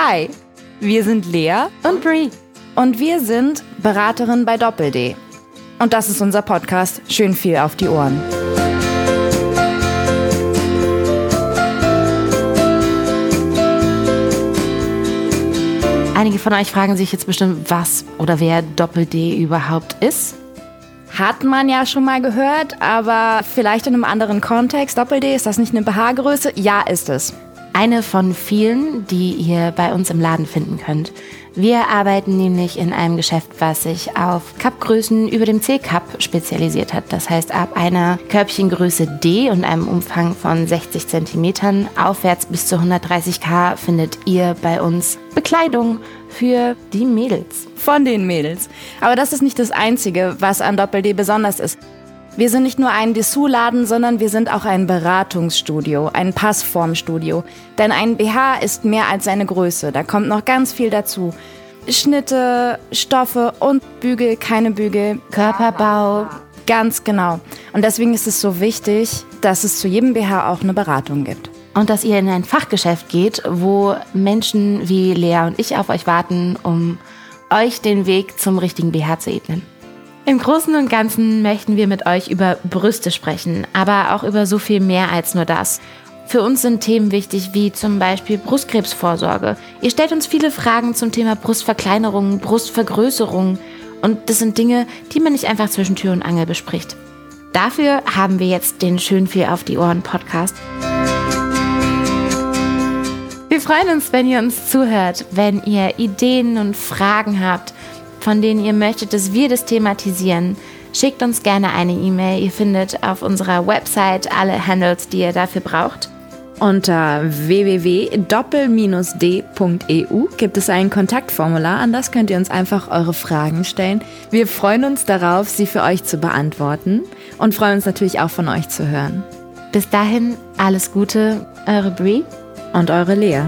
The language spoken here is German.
Hi, wir sind Lea und Brie und wir sind Beraterin bei Doppel-D. Und das ist unser Podcast. Schön viel auf die Ohren. Einige von euch fragen sich jetzt bestimmt, was oder wer Doppel-D überhaupt ist. Hat man ja schon mal gehört, aber vielleicht in einem anderen Kontext. Doppel-D, ist das nicht eine BH-Größe? Ja, ist es. Eine von vielen, die ihr bei uns im Laden finden könnt. Wir arbeiten nämlich in einem Geschäft, was sich auf Cup-Größen über dem C-Cup spezialisiert hat. Das heißt, ab einer Körbchengröße D und einem Umfang von 60 cm aufwärts bis zu 130k findet ihr bei uns Bekleidung für die Mädels. Von den Mädels. Aber das ist nicht das Einzige, was an Doppel-D besonders ist. Wir sind nicht nur ein Dessous-Laden, sondern wir sind auch ein Beratungsstudio, ein Passformstudio. Denn ein BH ist mehr als seine Größe. Da kommt noch ganz viel dazu. Schnitte, Stoffe und Bügel, keine Bügel. Körperbau. Ganz genau. Und deswegen ist es so wichtig, dass es zu jedem BH auch eine Beratung gibt. Und dass ihr in ein Fachgeschäft geht, wo Menschen wie Lea und ich auf euch warten, um euch den Weg zum richtigen BH zu ebnen. Im Großen und Ganzen möchten wir mit euch über Brüste sprechen, aber auch über so viel mehr als nur das. Für uns sind Themen wichtig wie zum Beispiel Brustkrebsvorsorge. Ihr stellt uns viele Fragen zum Thema Brustverkleinerung, Brustvergrößerung und das sind Dinge, die man nicht einfach zwischen Tür und Angel bespricht. Dafür haben wir jetzt den Schön viel auf die Ohren Podcast. Wir freuen uns, wenn ihr uns zuhört, wenn ihr Ideen und Fragen habt von denen ihr möchtet, dass wir das thematisieren, schickt uns gerne eine E-Mail. Ihr findet auf unserer Website alle Handles, die ihr dafür braucht. Unter www.doppel-d.eu gibt es ein Kontaktformular, an das könnt ihr uns einfach eure Fragen stellen. Wir freuen uns darauf, sie für euch zu beantworten und freuen uns natürlich auch von euch zu hören. Bis dahin alles Gute, eure Brie und eure Lea.